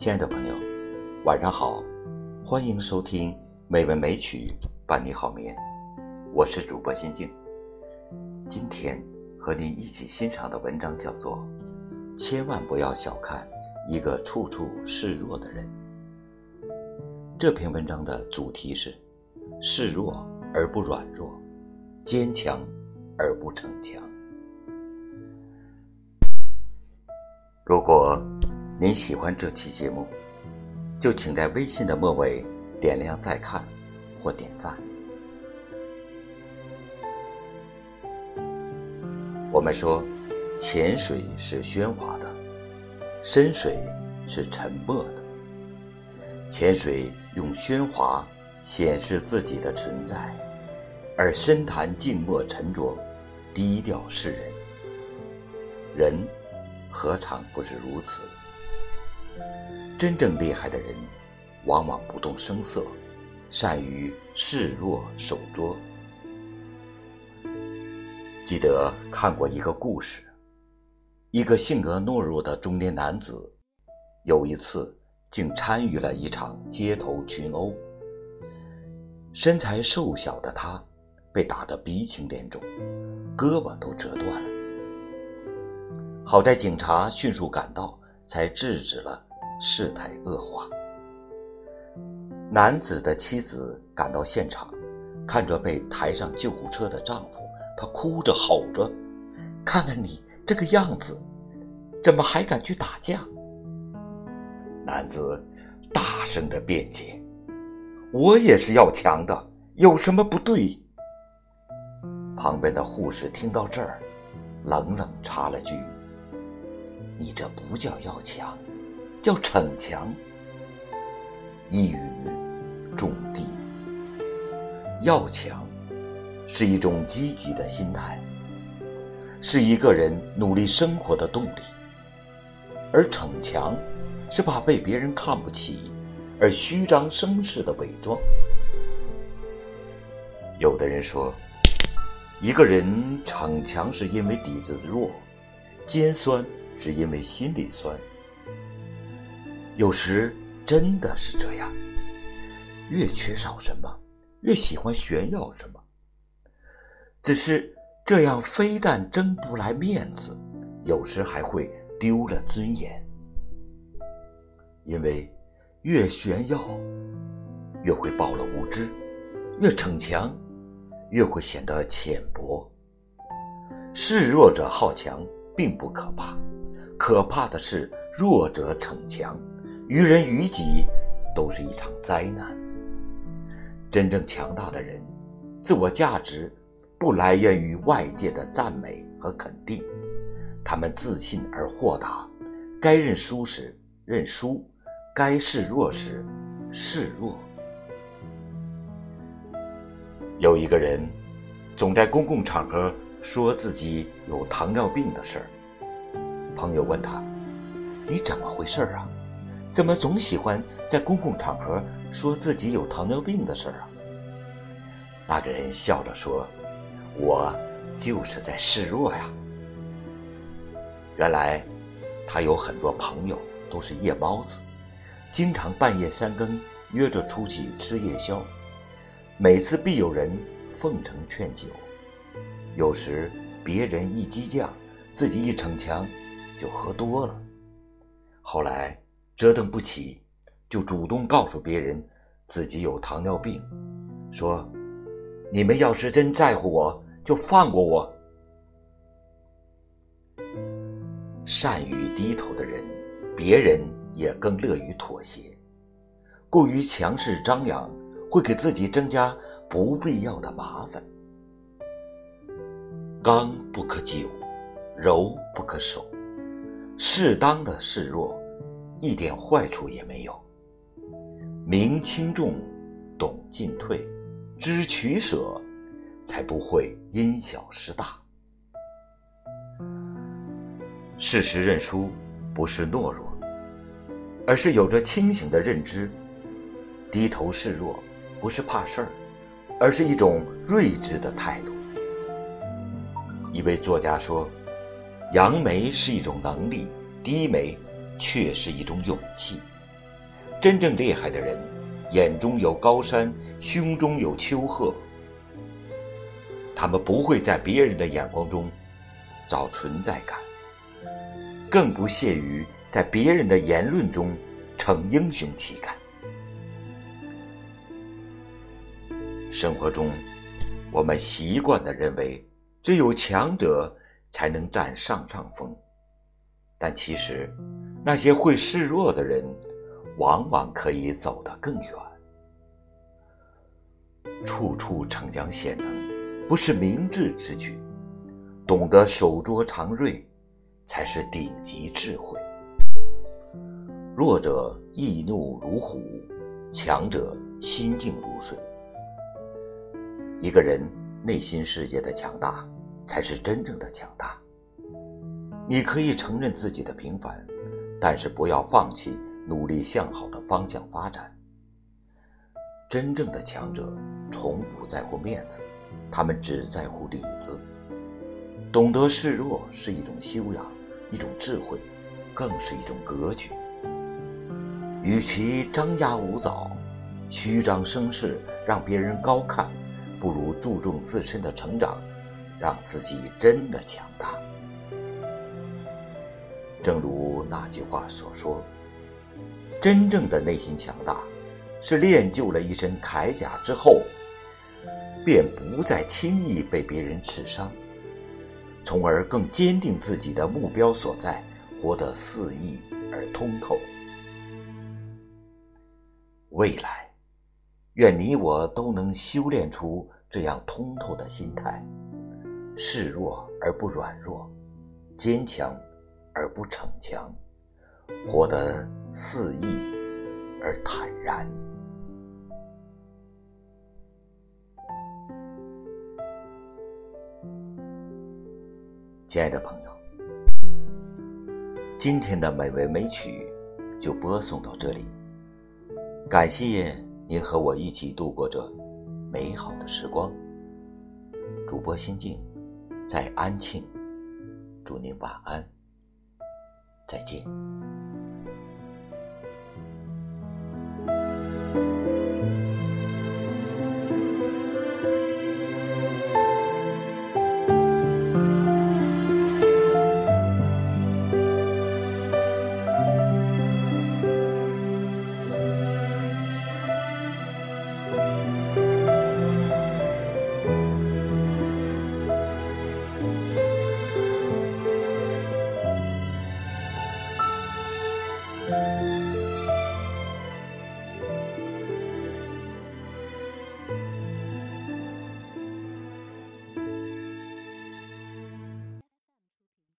亲爱的朋友，晚上好，欢迎收听美文美曲伴你好眠，我是主播心静。今天和您一起欣赏的文章叫做《千万不要小看一个处处示弱的人》。这篇文章的主题是示弱而不软弱，坚强而不逞强。如果您喜欢这期节目，就请在微信的末尾点亮再看或点赞。我们说，浅水是喧哗的，深水是沉默的。浅水用喧哗显示自己的存在，而深潭静默沉着，低调示人。人。何尝不是如此？真正厉害的人，往往不动声色，善于示弱守拙。记得看过一个故事，一个性格懦弱的中年男子，有一次竟参与了一场街头群殴。身材瘦小的他，被打得鼻青脸肿，胳膊都折断了。好在警察迅速赶到，才制止了事态恶化。男子的妻子赶到现场，看着被抬上救护车的丈夫，她哭着吼着：“看看你这个样子，怎么还敢去打架？”男子大声的辩解：“我也是要强的，有什么不对？”旁边的护士听到这儿，冷冷插了句。你这不叫要强，叫逞强。一语中的。要强是一种积极的心态，是一个人努力生活的动力；而逞强是怕被别人看不起而虚张声势的伪装。有的人说，一个人逞强是因为底子弱，尖酸。是因为心里酸，有时真的是这样。越缺少什么，越喜欢炫耀什么。只是这样，非但争不来面子，有时还会丢了尊严。因为越炫耀，越会暴露无知；越逞强，越会显得浅薄。示弱者好强，并不可怕。可怕的是，弱者逞强，于人于己都是一场灾难。真正强大的人，自我价值不来源于外界的赞美和肯定，他们自信而豁达，该认输时认输，该示弱时示弱。有一个人，总在公共场合说自己有糖尿病的事儿。朋友问他：“你怎么回事啊？怎么总喜欢在公共场合说自己有糖尿病的事儿啊？”那个人笑着说：“我就是在示弱呀。”原来他有很多朋友都是夜猫子，经常半夜三更约着出去吃夜宵，每次必有人奉承劝酒，有时别人一激将，自己一逞强。就喝多了，后来折腾不起，就主动告诉别人自己有糖尿病，说：“你们要是真在乎我，就放过我。”善于低头的人，别人也更乐于妥协。过于强势张扬，会给自己增加不必要的麻烦。刚不可久，柔不可守。适当的示弱，一点坏处也没有。明轻重，懂进退，知取舍，才不会因小失大。适时认输，不是懦弱，而是有着清醒的认知。低头示弱，不是怕事儿，而是一种睿智的态度。一位作家说。扬眉是一种能力，低眉却是一种勇气。真正厉害的人，眼中有高山，胸中有丘壑。他们不会在别人的眼光中找存在感，更不屑于在别人的言论中逞英雄气概。生活中，我们习惯的认为，只有强者才能占上上风，但其实，那些会示弱的人。往往可以走得更远。处处逞强显能，不是明智之举；懂得守拙长锐，才是顶级智慧。弱者易怒如虎，强者心静如水。一个人内心世界的强大，才是真正的强大。你可以承认自己的平凡，但是不要放弃。努力向好的方向发展。真正的强者从不在乎面子，他们只在乎里子。懂得示弱是一种修养，一种智慧，更是一种格局。与其张牙舞爪、虚张声势让别人高看，不如注重自身的成长，让自己真的强大。正如那句话所说。真正的内心强大，是练就了一身铠甲之后，便不再轻易被别人刺伤，从而更坚定自己的目标所在，活得肆意而通透。未来，愿你我都能修炼出这样通透的心态，示弱而不软弱，坚强而不逞强。活得肆意而坦然。亲爱的朋友，今天的美味美曲就播送到这里。感谢您和我一起度过这美好的时光。主播心静，在安庆，祝您晚安，再见。